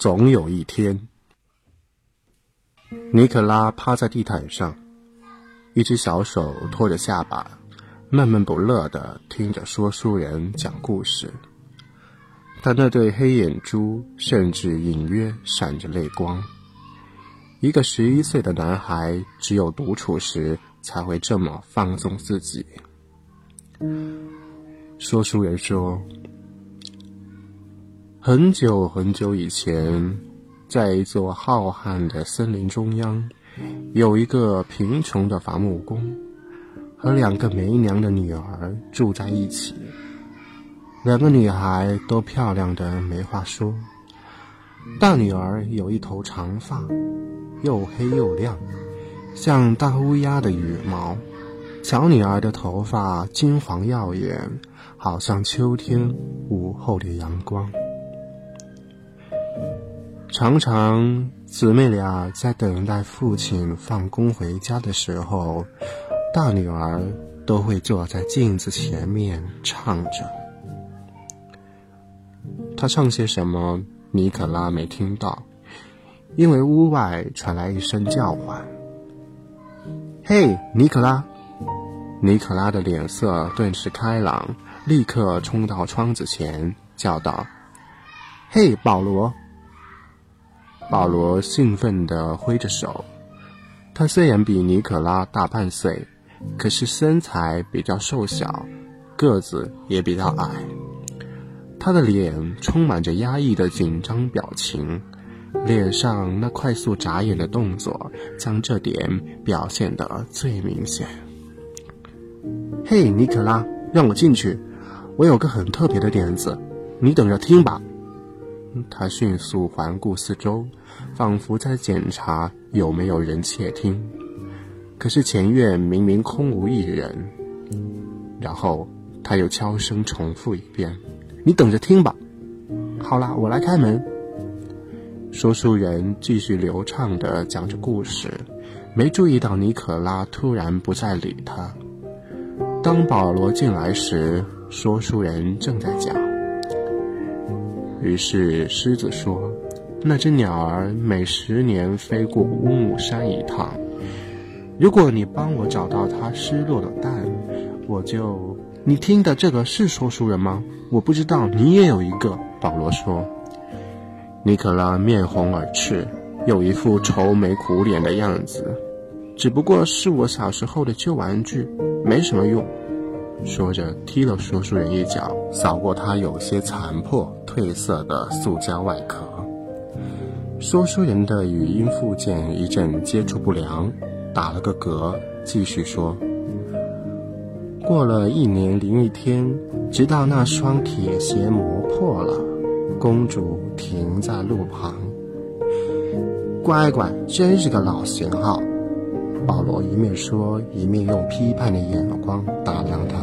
总有一天。尼可拉趴在地毯上，一只小手托着下巴，闷闷不乐地听着说书人讲故事。他那对黑眼珠甚至隐约闪着泪光。一个十一岁的男孩，只有独处时才会这么放纵自己。说书人说：“很久很久以前，在一座浩瀚的森林中央，有一个贫穷的伐木工和两个没娘的女儿住在一起。两个女孩都漂亮的没话说，大女儿有一头长发。”又黑又亮，像大乌鸦的羽毛。小女儿的头发金黄耀眼，好像秋天午后的阳光。常常姊妹俩在等待父亲放工回家的时候，大女儿都会坐在镜子前面唱着。她唱些什么？尼可拉没听到。因为屋外传来一声叫唤：“嘿，尼可拉！”尼可拉的脸色顿时开朗，立刻冲到窗子前叫道：“嘿，保罗！”保罗兴奋地挥着手。他虽然比尼可拉大半岁，可是身材比较瘦小，个子也比较矮。他的脸充满着压抑的紧张表情。脸上那快速眨眼的动作，将这点表现得最明显。嘿，尼可拉，让我进去，我有个很特别的点子，你等着听吧。他迅速环顾四周，仿佛在检查有没有人窃听。可是前院明明空无一人。然后他又悄声重复一遍：“你等着听吧。”好啦，我来开门。说书人继续流畅地讲着故事，没注意到尼可拉突然不再理他。当保罗进来时，说书人正在讲。于是狮子说：“那只鸟儿每十年飞过乌木山一趟。如果你帮我找到它失落的蛋，我就……你听的这个是说书人吗？我不知道你也有一个。”保罗说。尼可拉面红耳赤，有一副愁眉苦脸的样子。只不过是我小时候的旧玩具，没什么用。说着，踢了说书人一脚，扫过他有些残破、褪色的塑胶外壳。说书人的语音附件一阵接触不良，打了个嗝，继续说：“过了一年零一天，直到那双铁鞋磨破了。”公主停在路旁，乖乖，真是个老型号。保罗一面说，一面用批判的眼光打量他。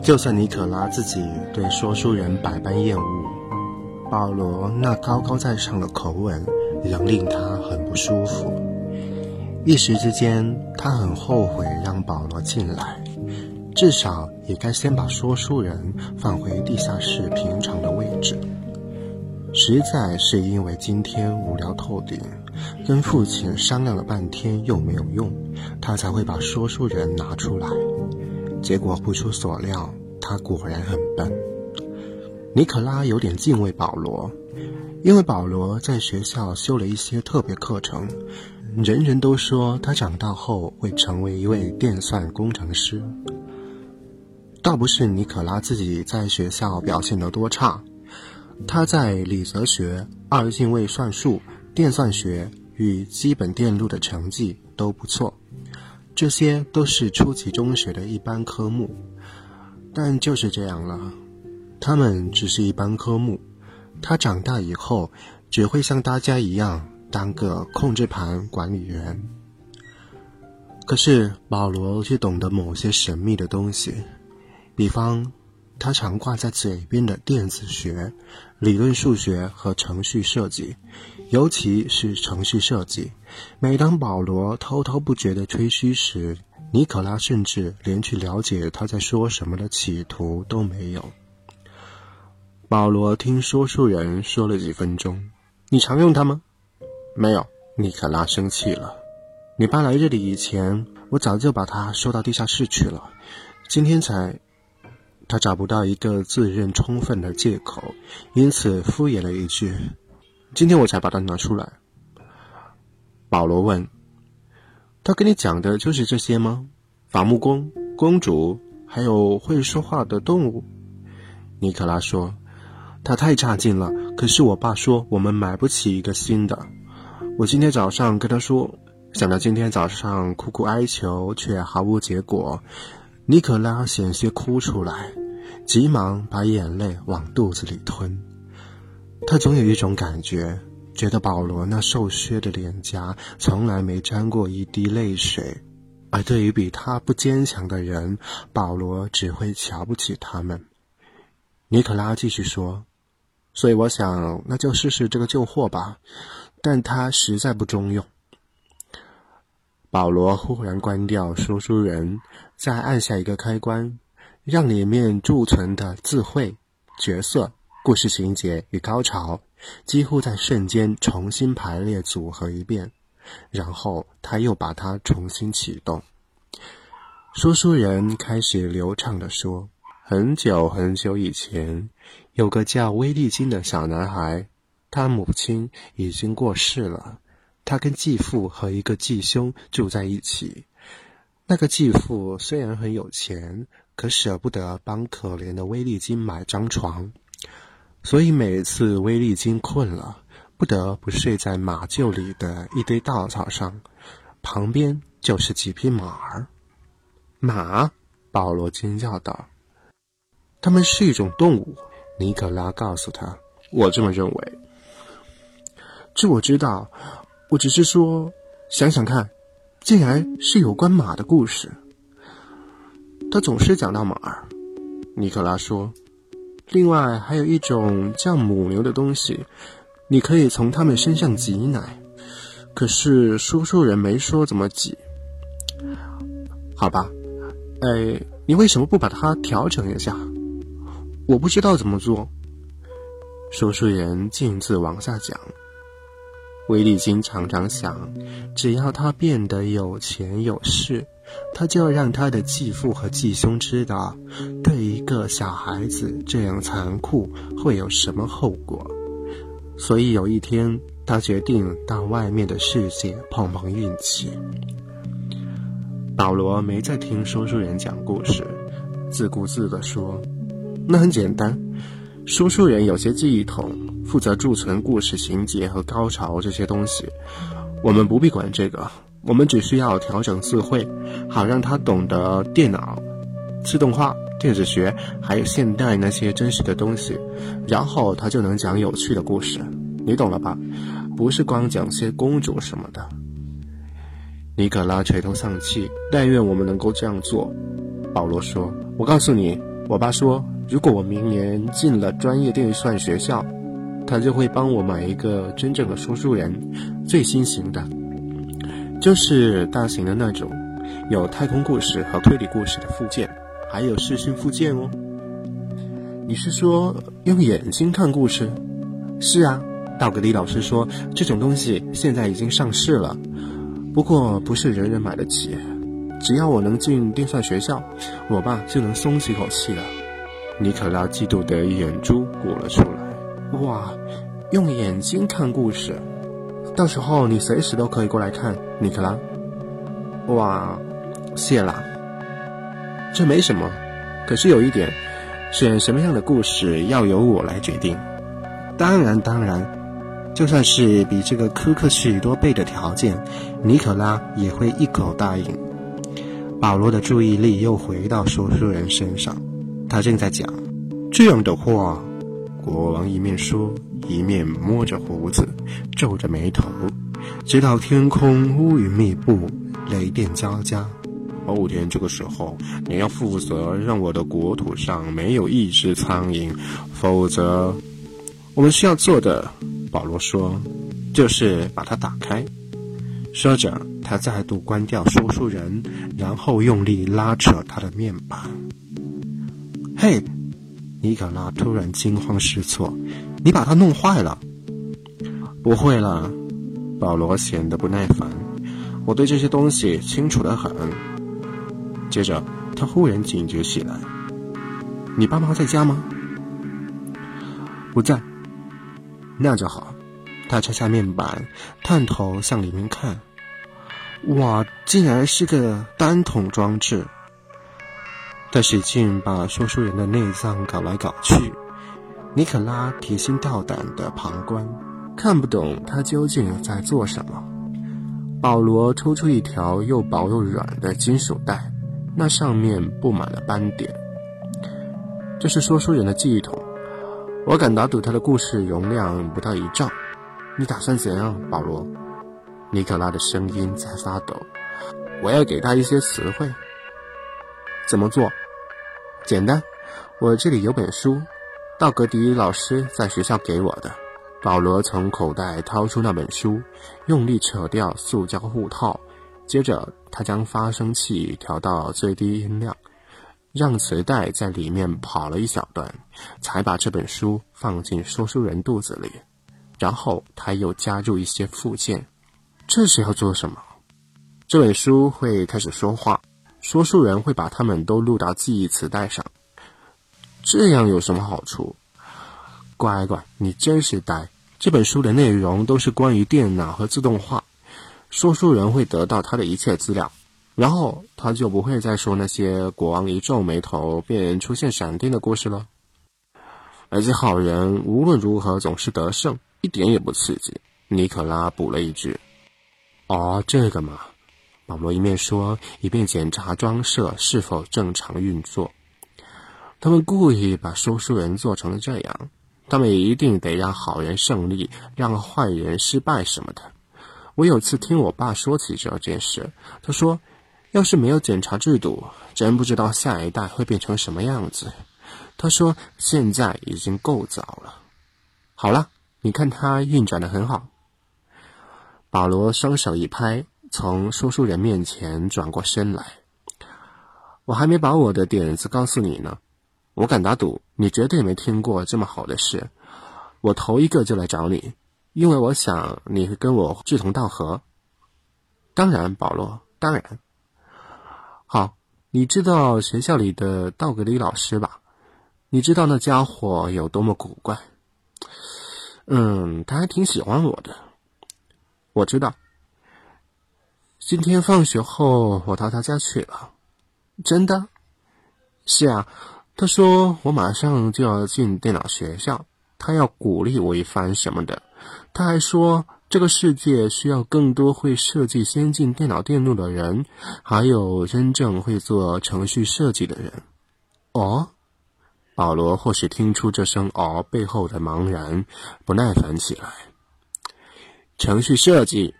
就算尼可拉自己对说书人百般厌恶，保罗那高高在上的口吻仍令他很不舒服。一时之间，他很后悔让保罗进来，至少也该先把说书人放回地下室平常的位置。实在是因为今天无聊透顶，跟父亲商量了半天又没有用，他才会把说书人拿出来。结果不出所料，他果然很笨。尼可拉有点敬畏保罗，因为保罗在学校修了一些特别课程，人人都说他长大后会成为一位电算工程师。倒不是尼可拉自己在学校表现得多差。他在理则学、二进位算术、电算学与基本电路的成绩都不错，这些都是初级中学的一般科目。但就是这样了，他们只是一般科目。他长大以后只会像大家一样当个控制盘管理员。可是保罗却懂得某些神秘的东西，比方。他常挂在嘴边的电子学、理论数学和程序设计，尤其是程序设计。每当保罗滔滔不绝地吹嘘时，尼可拉甚至连去了解他在说什么的企图都没有。保罗听说书人说了几分钟，你常用它吗？没有。尼可拉生气了。你搬来这里以前，我早就把它收到地下室去了。今天才，他找不到一个自认充分的借口，因此敷衍了一句：“今天我才把它拿出来。”保罗问：“他跟你讲的就是这些吗？伐木工、公主，还有会说话的动物？”尼克拉说：“他太差劲了。可是我爸说我们买不起一个新的。我今天早上跟他说，想到今天早上苦苦哀求却毫无结果，尼可拉险些哭出来，急忙把眼泪往肚子里吞。他总有一种感觉。”觉得保罗那瘦削的脸颊从来没沾过一滴泪水，而对于比他不坚强的人，保罗只会瞧不起他们。尼可拉继续说：“所以我想，那就试试这个旧货吧，但它实在不中用。”保罗忽然关掉说书人，再按下一个开关，让里面贮存的字汇、角色、故事情节与高潮。几乎在瞬间重新排列组合一遍，然后他又把它重新启动。说书人开始流畅地说：“很久很久以前，有个叫威利金的小男孩，他母亲已经过世了。他跟继父和一个继兄住在一起。那个继父虽然很有钱，可舍不得帮可怜的威利金买张床。”所以每次威利金困了，不得不睡在马厩里的一堆稻草上，旁边就是几匹马儿。马，保罗惊叫道：“它们是一种动物。”尼可拉告诉他：“我这么认为。”这我知道，我只是说，想想看，竟然是有关马的故事。他总是讲到马。尼克拉说。另外还有一种叫母牛的东西，你可以从它们身上挤奶，可是说书人没说怎么挤。好吧，哎，你为什么不把它调整一下？我不知道怎么做。说书人径自往下讲。威利金常常想，只要他变得有钱有势。他就要让他的继父和继兄知道，对一个小孩子这样残酷会有什么后果。所以有一天，他决定到外面的世界碰碰运气。保罗没再听说书人讲故事，自顾自地说：“那很简单，说书人有些记忆筒，负责贮存故事情节和高潮这些东西，我们不必管这个。”我们只需要调整词汇，好让他懂得电脑、自动化、电子学，还有现代那些真实的东西，然后他就能讲有趣的故事。你懂了吧？不是光讲些公主什么的。尼可拉垂头丧气，但愿我们能够这样做。保罗说：“我告诉你，我爸说，如果我明年进了专业电算学校，他就会帮我买一个真正的说书人，最新型的。”就是大型的那种，有太空故事和推理故事的附件，还有视讯附件哦。你是说用眼睛看故事？是啊，道格里老师说这种东西现在已经上市了，不过不是人人买得起。只要我能进电算学校，我爸就能松几口气了。尼可拉嫉妒的眼珠鼓了出来。哇，用眼睛看故事！到时候你随时都可以过来看，尼克拉。哇，谢啦。这没什么，可是有一点，选什么样的故事要由我来决定。当然，当然，就算是比这个苛刻许多倍的条件，尼可拉也会一口答应。保罗的注意力又回到说书人身上，他正在讲这样的话。国王一面说，一面摸着胡子，皱着眉头，直到天空乌云密布，雷电交加。后天这个时候，你要负责让我的国土上没有一只苍蝇，否则，我们需要做的，保罗说，就是把它打开。说着，他再度关掉说书人，然后用力拉扯他的面板。嘿！尼可拉突然惊慌失措：“你把它弄坏了！”不会了，保罗显得不耐烦。我对这些东西清楚的很。接着，他忽然警觉起来：“你爸妈在家吗？”“不在。”“那就好。”他拆下面板，探头向里面看。哇，竟然是个单筒装置！他使劲把说书人的内脏搞来搞去。尼可拉提心吊胆的旁观，看不懂他究竟在做什么。保罗抽出一条又薄又软的金属带，那上面布满了斑点。这是说书人的记忆筒，我敢打赌他的故事容量不到一兆。你打算怎样，保罗？尼可拉的声音在发抖。我要给他一些词汇。怎么做？简单，我这里有本书。道格迪老师在学校给我的。保罗从口袋掏出那本书，用力扯掉塑胶护套，接着他将发声器调到最低音量，让磁带在里面跑了一小段，才把这本书放进说书人肚子里。然后他又加入一些附件。这是要做什么？这本书会开始说话，说书人会把它们都录到记忆磁带上。这样有什么好处？乖乖，你真是呆！这本书的内容都是关于电脑和自动化，说书人会得到他的一切资料，然后他就不会再说那些国王一皱眉头便出现闪电的故事了。而且好人无论如何总是得胜，一点也不刺激。尼可拉补了一句：“哦，这个嘛。”保罗一面说，一边检查装设是否正常运作。他们故意把说书人做成了这样，他们也一定得让好人胜利，让坏人失败什么的。我有次听我爸说起这件事，他说：“要是没有检查制度，真不知道下一代会变成什么样子。”他说：“现在已经够早了。”好了，你看他运转的很好。保罗双手一拍，从说书人面前转过身来：“我还没把我的点子告诉你呢。”我敢打赌，你绝对没听过这么好的事。我头一个就来找你，因为我想你会跟我志同道合。当然，保罗，当然。好，你知道学校里的道格里老师吧？你知道那家伙有多么古怪？嗯，他还挺喜欢我的。我知道。今天放学后，我到他家去了。真的？是啊。他说：“我马上就要进电脑学校，他要鼓励我一番什么的。他还说，这个世界需要更多会设计先进电脑电路的人，还有真正会做程序设计的人。”哦，保罗或许听出这声“哦”背后的茫然，不耐烦起来。程序设计，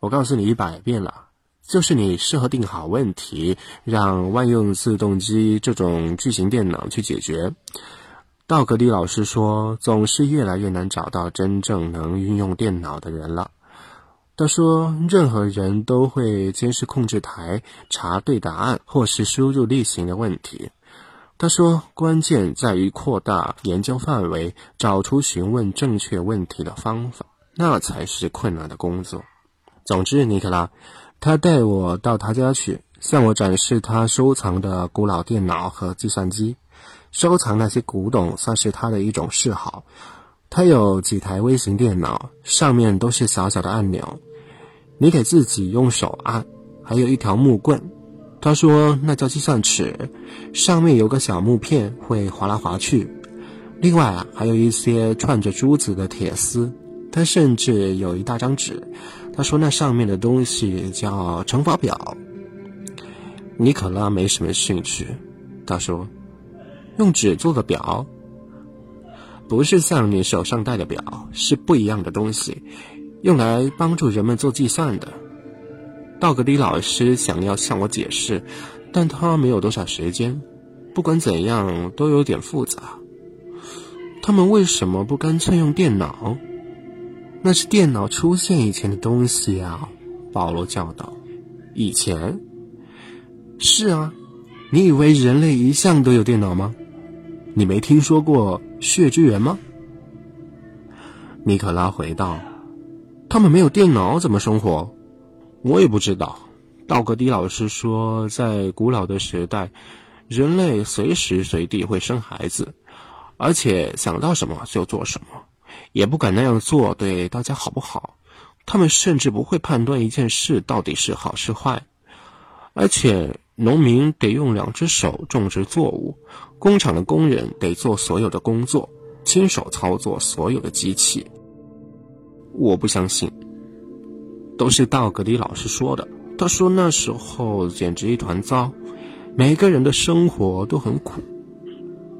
我告诉你一百遍了。就是你适合定好问题，让万用自动机这种巨型电脑去解决。道格迪老师说，总是越来越难找到真正能运用电脑的人了。他说，任何人都会监视控制台，查对答案或是输入例行的问题。他说，关键在于扩大研究范围，找出询问正确问题的方法，那才是困难的工作。总之，尼克拉。他带我到他家去，向我展示他收藏的古老电脑和计算机。收藏那些古董算是他的一种嗜好。他有几台微型电脑，上面都是小小的按钮，你得自己用手按。还有一条木棍，他说那叫计算尺，上面有个小木片会划来划去。另外啊，还有一些串着珠子的铁丝。他甚至有一大张纸。他说：“那上面的东西叫乘法表。”尼可拉没什么兴趣。他说：“用纸做的表，不是像你手上戴的表，是不一样的东西，用来帮助人们做计算的。”道格迪老师想要向我解释，但他没有多少时间。不管怎样，都有点复杂。他们为什么不干脆用电脑？那是电脑出现以前的东西啊，保罗叫道。以前？是啊，你以为人类一向都有电脑吗？你没听说过血之源吗？尼可拉回道：“他们没有电脑怎么生活？我也不知道。道格迪老师说，在古老的时代，人类随时随地会生孩子，而且想到什么就做什么，也不敢那样做对大家好不好。他们甚至不会判断一件事到底是好是坏，而且农民得用两只手种植作物，工厂的工人得做所有的工作，亲手操作所有的机器。我不相信，都是道格迪老师说的。他说那时候简直一团糟，每个人的生活都很苦。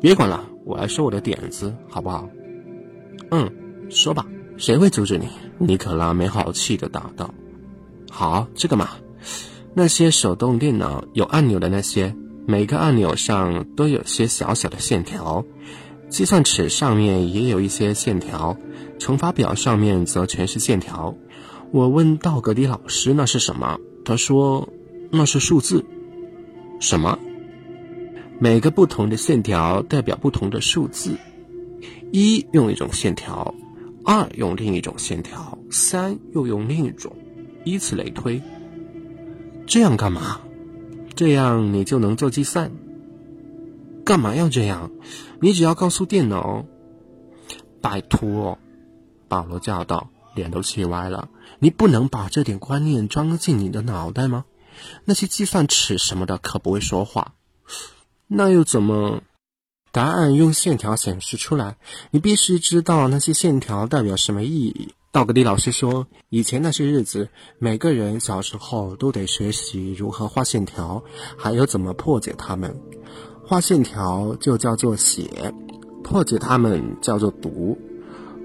别管了，我来说我的点子，好不好？嗯，说吧，谁会阻止你？尼可拉没好气的答道：“好，这个嘛，那些手动电脑有按钮的那些，每个按钮上都有些小小的线条，计算尺上面也有一些线条，乘法表上面则全是线条。我问道格里老师那是什么？”他说：“那是数字，什么？每个不同的线条代表不同的数字，一用一种线条，二用另一种线条，三又用另一种，以此类推。这样干嘛？这样你就能做计算。干嘛要这样？你只要告诉电脑。拜托！”保罗叫道。脸都气歪了！你不能把这点观念装进你的脑袋吗？那些计算尺什么的可不会说话，那又怎么？答案用线条显示出来，你必须知道那些线条代表什么意义。道格迪老师说，以前那些日子，每个人小时候都得学习如何画线条，还有怎么破解它们。画线条就叫做写，破解它们叫做读。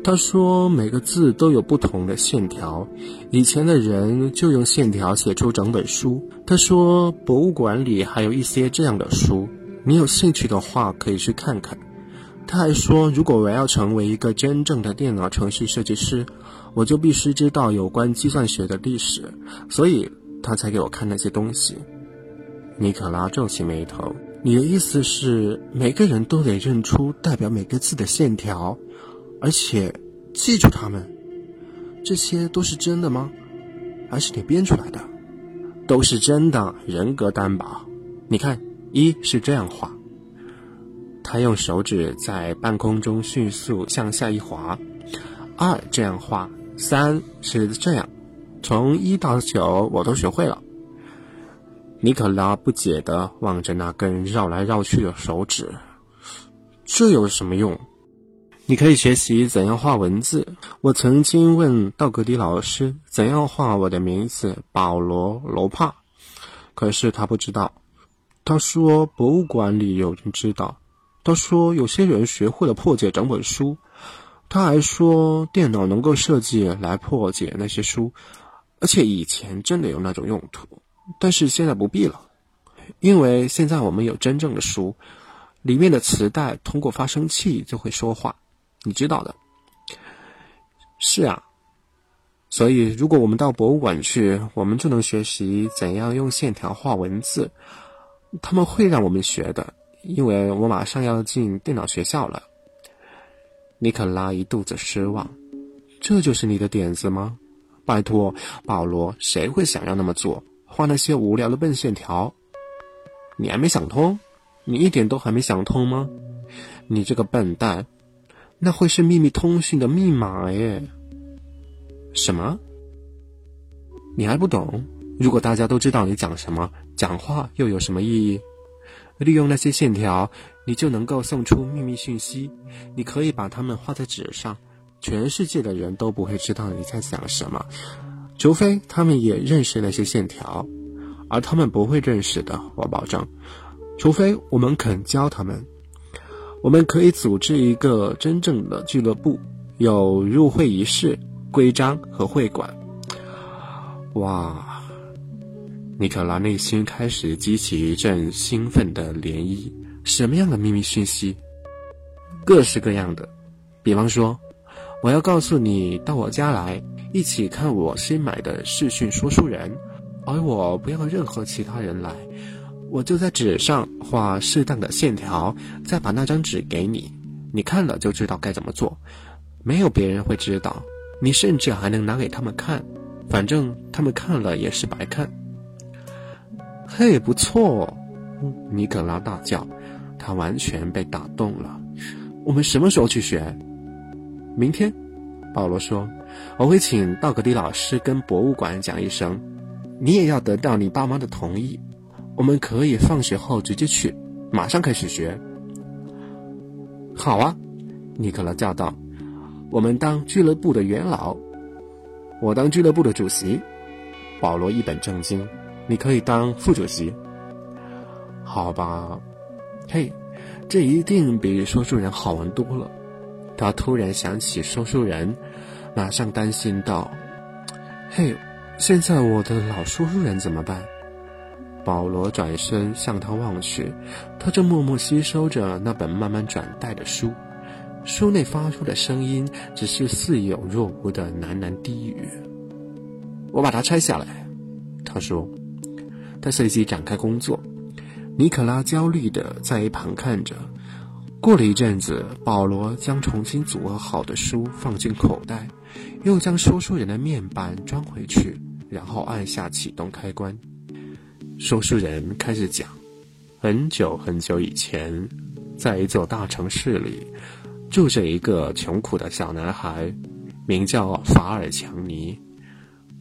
他说：“每个字都有不同的线条，以前的人就用线条写出整本书。”他说：“博物馆里还有一些这样的书，你有兴趣的话可以去看看。”他还说：“如果我要成为一个真正的电脑程序设计师，我就必须知道有关计算学的历史。”所以，他才给我看那些东西。尼可拉皱起眉头：“你的意思是，每个人都得认出代表每个字的线条？”而且，记住它们，这些都是真的吗？还是你编出来的？都是真的，人格担保。你看，一是这样画，他用手指在半空中迅速向下一划；二这样画，三是这样，从一到九我都学会了。尼可拉不解地望着那根绕来绕去的手指，这有什么用？你可以学习怎样画文字。我曾经问道格迪老师怎样画我的名字保罗·罗帕，可是他不知道。他说博物馆里有人知道。他说有些人学会了破解整本书。他还说电脑能够设计来破解那些书，而且以前真的有那种用途，但是现在不必了，因为现在我们有真正的书，里面的磁带通过发声器就会说话。你知道的，是啊，所以如果我们到博物馆去，我们就能学习怎样用线条画文字。他们会让我们学的，因为我马上要进电脑学校了。尼可拉一肚子失望，这就是你的点子吗？拜托，保罗，谁会想要那么做？画那些无聊的笨线条？你还没想通？你一点都还没想通吗？你这个笨蛋！那会是秘密通讯的密码耶？什么？你还不懂？如果大家都知道你讲什么，讲话又有什么意义？利用那些线条，你就能够送出秘密讯息。你可以把它们画在纸上，全世界的人都不会知道你在想什么，除非他们也认识那些线条，而他们不会认识的，我保证。除非我们肯教他们。我们可以组织一个真正的俱乐部，有入会仪式、规章和会馆。哇！尼可拉内心开始激起一阵兴奋的涟漪。什么样的秘密讯息？各式各样的。比方说，我要告诉你到我家来，一起看我新买的视讯说书人，而我不要任何其他人来。我就在纸上画适当的线条，再把那张纸给你，你看了就知道该怎么做。没有别人会知道，你甚至还能拿给他们看，反正他们看了也是白看。嘿，不错！尼可拉大叫，他完全被打动了。我们什么时候去学？明天。保罗说：“我会请道格迪老师跟博物馆讲一声，你也要得到你爸妈的同意。我们可以放学后直接去，马上开始学。”好啊，尼克拉叫道：“我们当俱乐部的元老，我当俱乐部的主席。”保罗一本正经：“你可以当副主席。”好吧，嘿，这一定比说书人好玩多了。他突然想起说书人，马上担心道：“嘿，现在我的老说书人怎么办？”保罗转身向他望去，他正默默吸收着那本慢慢转带的书，书内发出的声音只是似有若无的喃喃低语。我把它拆下来，他说。他随即展开工作。尼可拉焦虑地在一旁看着。过了一阵子，保罗将重新组合好的书放进口袋，又将说书人的面板装回去，然后按下启动开关。说书人开始讲：很久很久以前，在一座大城市里，住着一个穷苦的小男孩，名叫法尔强尼。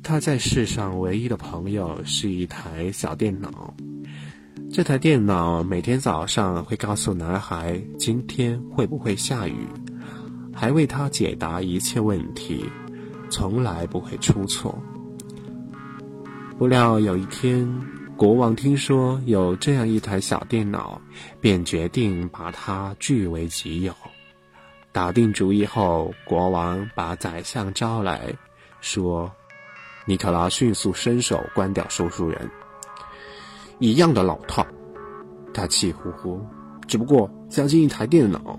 他在世上唯一的朋友是一台小电脑。这台电脑每天早上会告诉男孩今天会不会下雨，还为他解答一切问题，从来不会出错。不料有一天，国王听说有这样一台小电脑，便决定把它据为己有。打定主意后，国王把宰相招来说：“尼克拉迅速伸手关掉收书人。”一样的老套，他气呼呼。只不过加进一台电脑，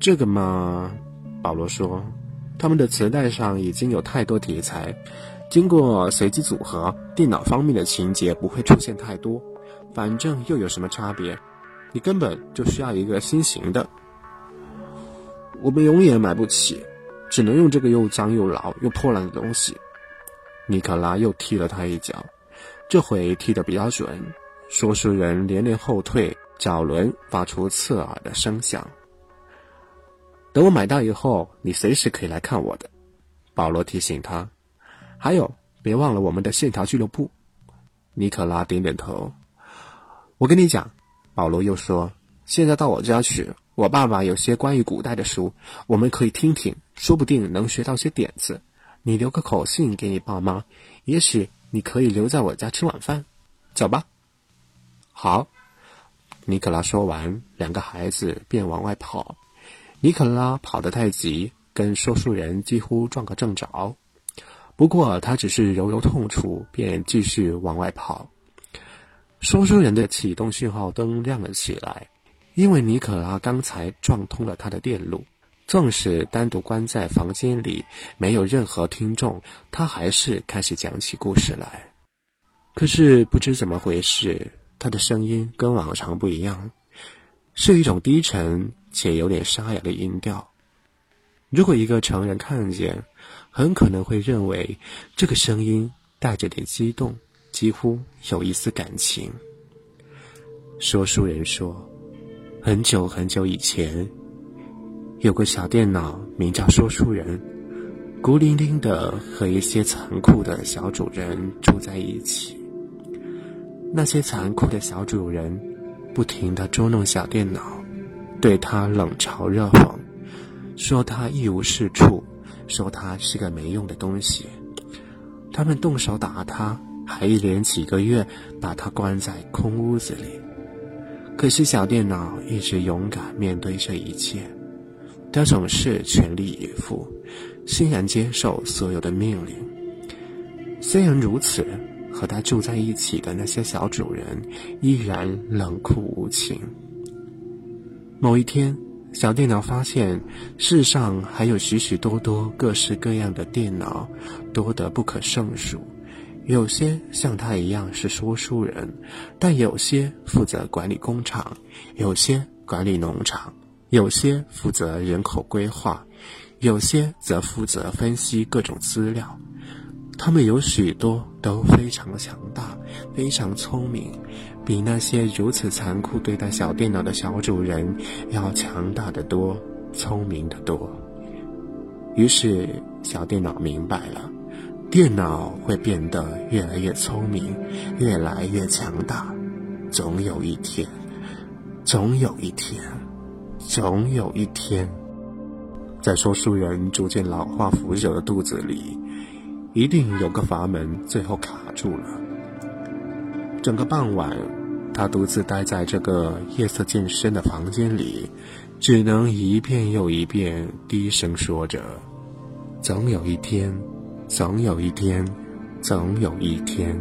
这个嘛，保罗说，他们的磁带上已经有太多题材，经过随机组合，电脑方面的情节不会出现太多。反正又有什么差别？你根本就需要一个新型的。我们永远买不起，只能用这个又脏又老又破烂的东西。尼克拉又踢了他一脚。这回踢得比较准，说书人连连后退，脚轮发出刺耳的声响。等我买到以后，你随时可以来看我的。保罗提醒他，还有别忘了我们的线条俱乐部。尼可拉点点头。我跟你讲，保罗又说，现在到我家去，我爸爸有些关于古代的书，我们可以听听，说不定能学到些点子。你留个口信给你爸妈，也许。你可以留在我家吃晚饭，走吧。好，尼克拉说完，两个孩子便往外跑。尼克拉跑得太急，跟说书人几乎撞个正着。不过他只是揉揉痛处，便继续往外跑。说书人的启动讯号灯亮了起来，因为尼可拉刚才撞通了他的电路。纵使单独关在房间里，没有任何听众，他还是开始讲起故事来。可是不知怎么回事，他的声音跟往常不一样，是一种低沉且有点沙哑的音调。如果一个成人看见，很可能会认为这个声音带着点激动，几乎有一丝感情。说书人说：“很久很久以前。”有个小电脑，名叫说书人，孤零零的和一些残酷的小主人住在一起。那些残酷的小主人不停地捉弄小电脑，对他冷嘲热讽，说他一无是处，说他是个没用的东西。他们动手打他，还一连几个月把他关在空屋子里。可是小电脑一直勇敢面对这一切。他总是全力以赴，欣然接受所有的命令。虽然如此，和他住在一起的那些小主人依然冷酷无情。某一天，小电脑发现世上还有许许多多各式各样的电脑，多得不可胜数。有些像他一样是说书人，但有些负责管理工厂，有些管理农场。有些负责人口规划，有些则负责分析各种资料。他们有许多都非常强大，非常聪明，比那些如此残酷对待小电脑的小主人要强大的多，聪明的多。于是，小电脑明白了，电脑会变得越来越聪明，越来越强大。总有一天，总有一天，总有一天，在说书人逐渐老化腐朽的肚子里。一定有个阀门，最后卡住了。整个傍晚，他独自待在这个夜色渐深的房间里，只能一遍又一遍低声说着：“总有一天，总有一天，总有一天。”